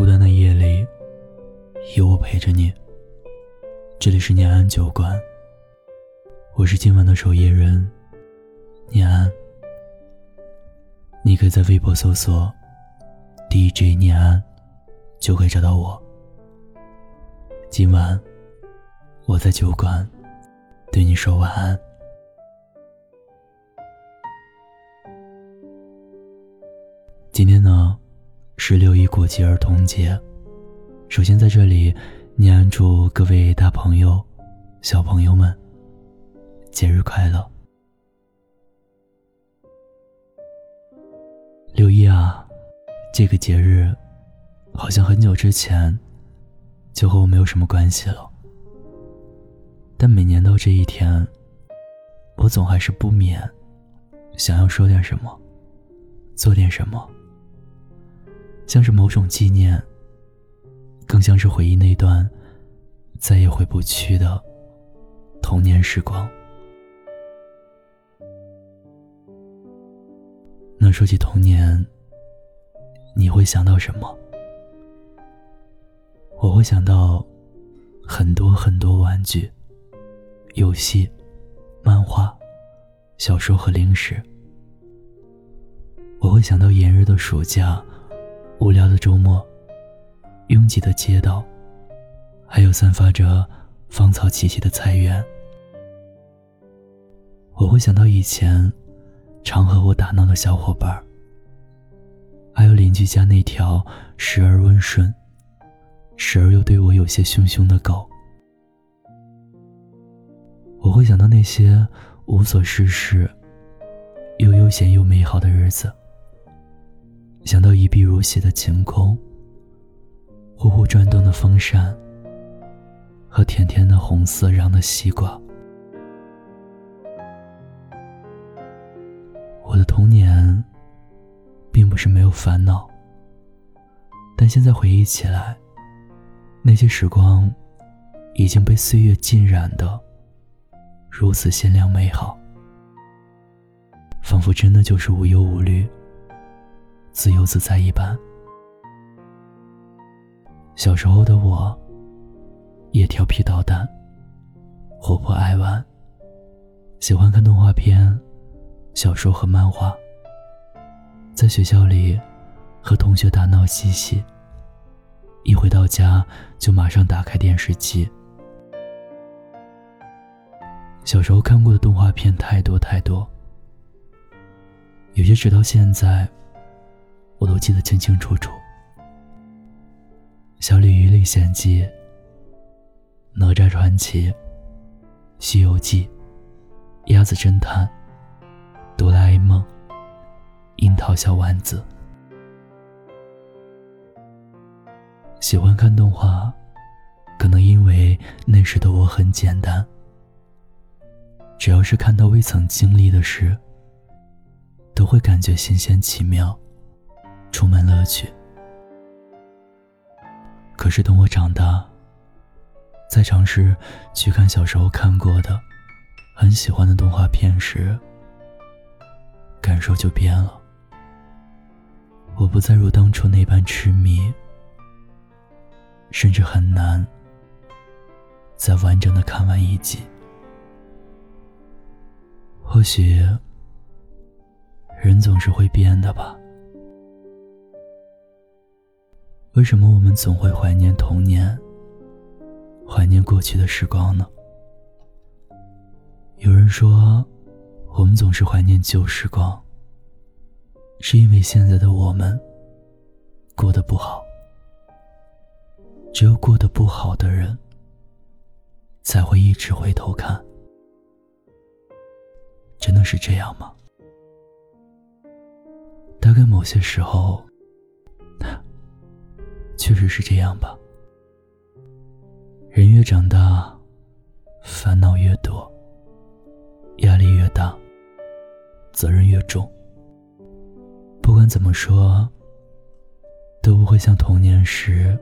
孤单的夜里，有我陪着你。这里是念安酒馆，我是今晚的守夜人，念安。你可以在微博搜索 “DJ 念安”，就可以找到我。今晚我在酒馆对你说晚安。今天呢？是六一国际儿童节，首先在这里，念祝各位大朋友、小朋友们节日快乐。六一啊，这个节日好像很久之前就和我没有什么关系了，但每年到这一天，我总还是不免想要说点什么，做点什么。像是某种纪念，更像是回忆那段再也回不去的童年时光。那说起童年，你会想到什么？我会想到很多很多玩具、游戏、漫画、小说和零食。我会想到炎热的暑假。无聊的周末，拥挤的街道，还有散发着芳草气息的菜园。我会想到以前常和我打闹的小伙伴还有邻居家那条时而温顺，时而又对我有些凶凶的狗。我会想到那些无所事事，又悠闲又美好的日子。想到一碧如洗的晴空，呼呼转动的风扇，和甜甜的红色瓤的西瓜。我的童年，并不是没有烦恼，但现在回忆起来，那些时光，已经被岁月浸染的，如此鲜亮美好，仿佛真的就是无忧无虑。自由自在一般。小时候的我，也调皮捣蛋，活泼爱玩，喜欢看动画片、小说和漫画。在学校里，和同学打闹嬉戏。一回到家，就马上打开电视机。小时候看过的动画片太多太多，有些直到现在。我都记得清清楚楚，《小鲤鱼历险记》《哪吒传奇》《西游记》《鸭子侦探》《哆啦 A 梦》《樱桃小丸子》。喜欢看动画，可能因为那时的我很简单，只要是看到未曾经历的事，都会感觉新鲜奇妙。充满乐趣。可是等我长大，再尝试去看小时候看过的、很喜欢的动画片时，感受就变了。我不再如当初那般痴迷，甚至很难再完整的看完一集。或许，人总是会变的吧。为什么我们总会怀念童年，怀念过去的时光呢？有人说，我们总是怀念旧时光，是因为现在的我们过得不好。只有过得不好的人，才会一直回头看。真的是这样吗？大概某些时候。只是这样吧。人越长大，烦恼越多，压力越大，责任越重。不管怎么说，都不会像童年时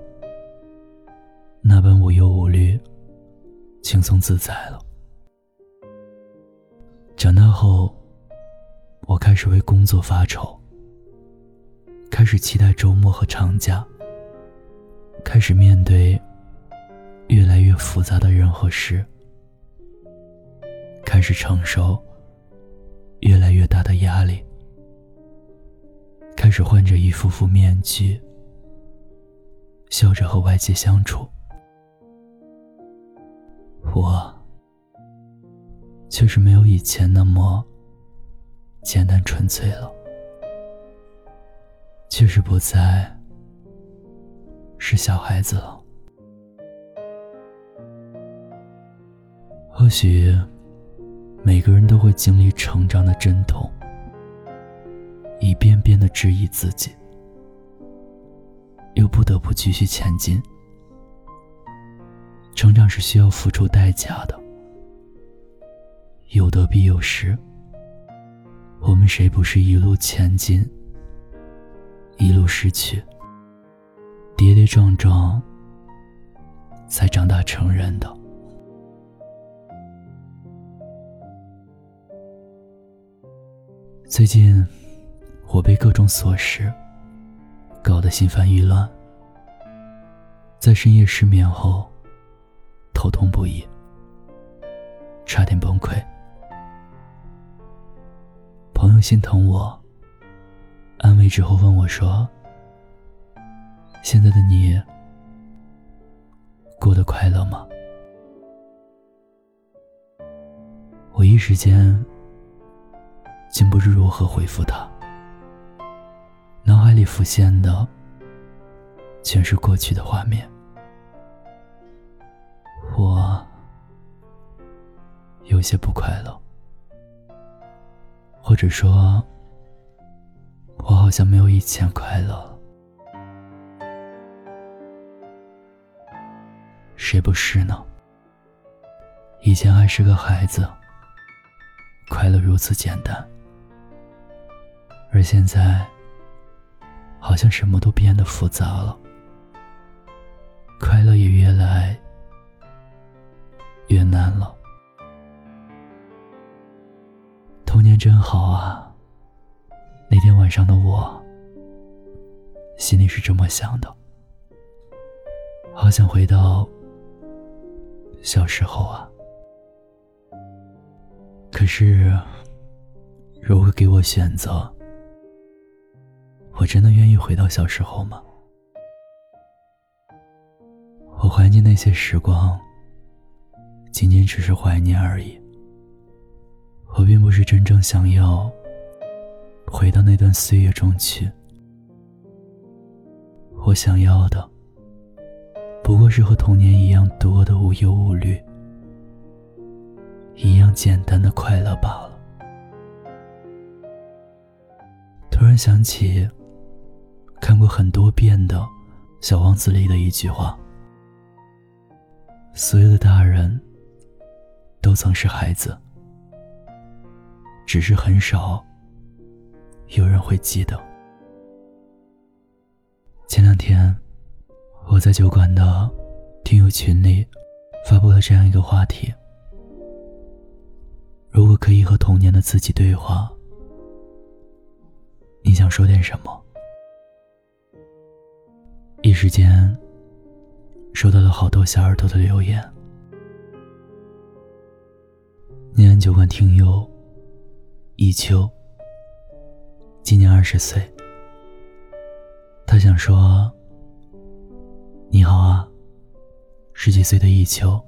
那般无忧无虑、轻松自在了。长大后，我开始为工作发愁，开始期待周末和长假。开始面对越来越复杂的人和事，开始承受越来越大的压力，开始换着一副副面具，笑着和外界相处。我确实没有以前那么简单纯粹了，确实不再。是小孩子了。或许每个人都会经历成长的阵痛，一遍遍的质疑自己，又不得不继续前进。成长是需要付出代价的，有得必有失。我们谁不是一路前进，一路失去？跌跌撞撞，才长大成人的。最近，我被各种琐事搞得心烦意乱，在深夜失眠后，头痛不已，差点崩溃。朋友心疼我，安慰之后问我说。现在的你过得快乐吗？我一时间竟不知如何回复他，脑海里浮现的全是过去的画面。我有些不快乐，或者说，我好像没有以前快乐。谁不是呢？以前还是个孩子，快乐如此简单，而现在，好像什么都变得复杂了，快乐也越来越难了。童年真好啊！那天晚上的我，心里是这么想的，好想回到。小时候啊，可是，如果给我选择，我真的愿意回到小时候吗？我怀念那些时光，仅仅只是怀念而已。我并不是真正想要回到那段岁月中去，我想要的。不过是和童年一样多的无忧无虑，一样简单的快乐罢了。突然想起看过很多遍的《小王子》里的一句话：“所有的大人都曾是孩子，只是很少有人会记得。”前两天。我在酒馆的听友群里发布了这样一个话题：如果可以和童年的自己对话，你想说点什么？一时间收到了好多小耳朵的留言。念安酒馆听友一秋，今年二十岁，他想说。十几岁的一秋。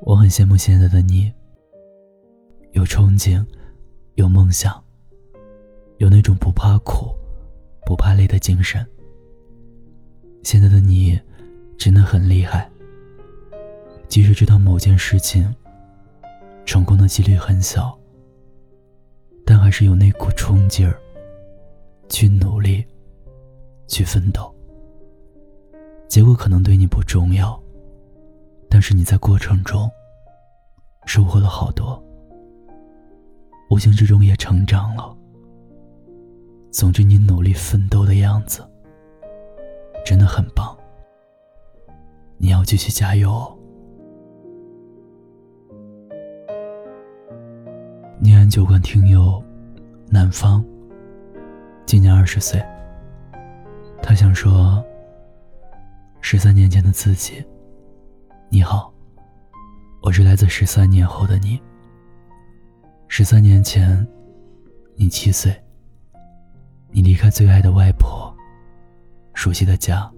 我很羡慕现在的你，有憧憬，有梦想，有那种不怕苦、不怕累的精神。现在的你真的很厉害。即使知道某件事情成功的几率很小，但还是有那股冲劲儿，去努力，去奋斗。结果可能对你不重要，但是你在过程中收获了好多，无形之中也成长了。总之，你努力奋斗的样子真的很棒，你要继续加油哦！念安酒馆听友南方，今年二十岁，他想说。十三年前的自己，你好，我是来自十三年后的你。十三年前，你七岁，你离开最爱的外婆，熟悉的家，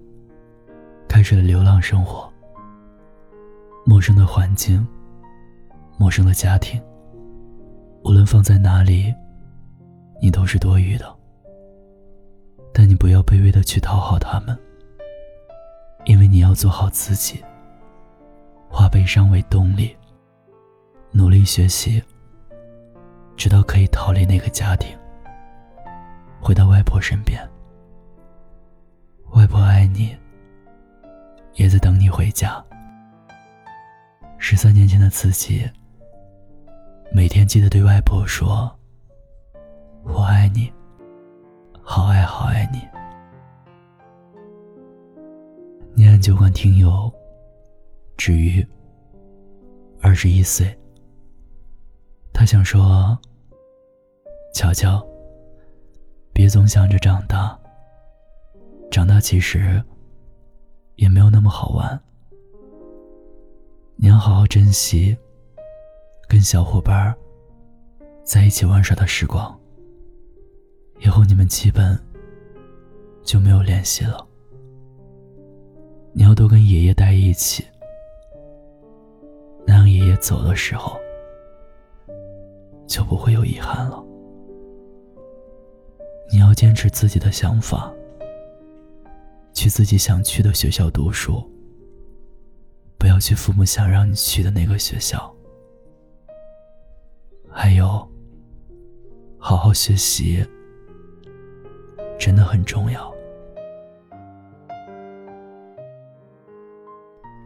开始了流浪生活。陌生的环境，陌生的家庭，无论放在哪里，你都是多余的。但你不要卑微的去讨好他们。因为你要做好自己，化悲伤为动力，努力学习，直到可以逃离那个家庭，回到外婆身边。外婆爱你，也在等你回家。十三年前的自己，每天记得对外婆说：“我爱你，好爱好爱你。”念安酒馆听友，止于二十一岁。他想说：“乔乔，别总想着长大，长大其实也没有那么好玩。你要好好珍惜跟小伙伴在一起玩耍的时光。以后你们基本就没有联系了。”你要多跟爷爷待一起，那样爷爷走的时候就不会有遗憾了。你要坚持自己的想法，去自己想去的学校读书，不要去父母想让你去的那个学校。还有，好好学习，真的很重要。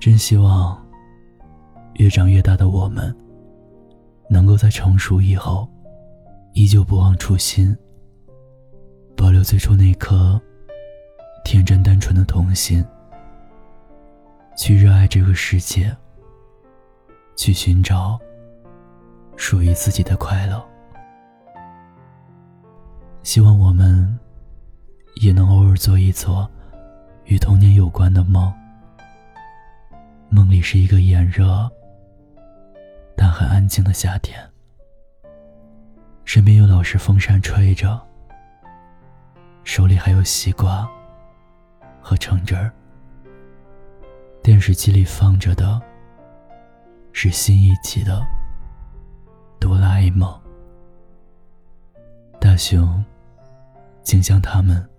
真希望，越长越大的我们，能够在成熟以后，依旧不忘初心，保留最初那颗天真单纯的童心，去热爱这个世界，去寻找属于自己的快乐。希望我们也能偶尔做一做与童年有关的梦。梦里是一个炎热但很安静的夏天，身边有老式风扇吹着，手里还有西瓜和橙汁儿。电视机里放着的是新一集的《哆啦 A 梦》，大雄、静香他们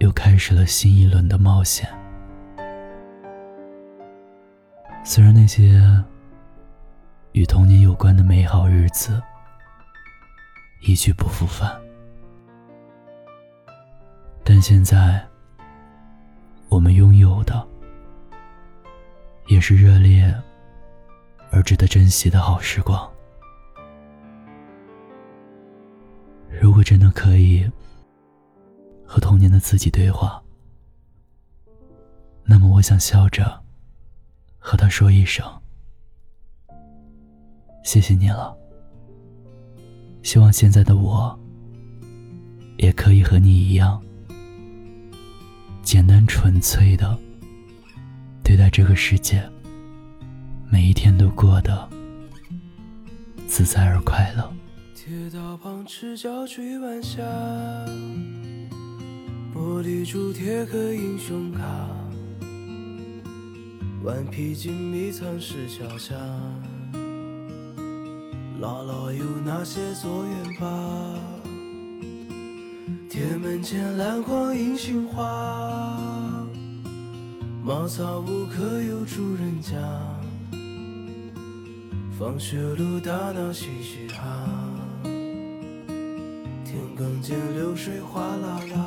又开始了新一轮的冒险。虽然那些与童年有关的美好日子一去不复返，但现在我们拥有的也是热烈而值得珍惜的好时光。如果真的可以和童年的自己对话，那么我想笑着。和他说一声，谢谢你了。希望现在的我，也可以和你一样，简单纯粹的对待这个世界，每一天都过得自在而快乐。铁道旁赤脚追晚霞，玻璃珠铁盒英雄卡。顽皮筋迷藏石桥下，姥姥有那些作业本？铁门前篮筐银杏花，茅草屋可有住人家？放学路打闹嘻嘻哈，田埂间流水哗啦啦，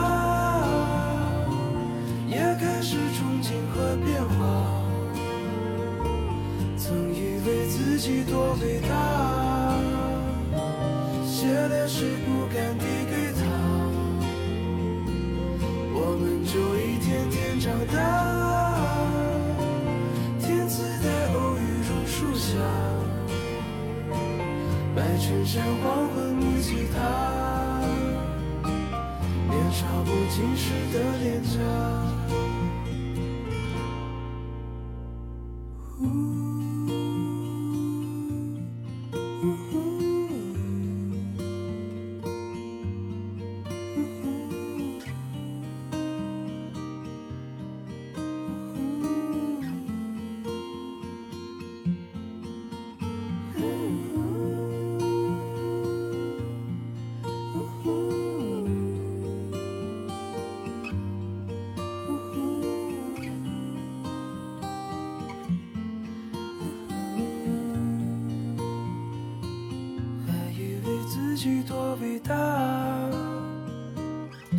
己多伟大，写了诗不敢递给他，我们就一天天长大。天赐的偶遇榕树下，白衬衫黄昏木吉他，年少不经事的脸颊。己多伟大，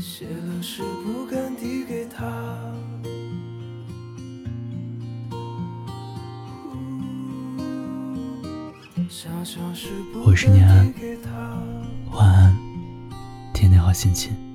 写了诗不敢递给他。我是念安，晚安，天天好心情。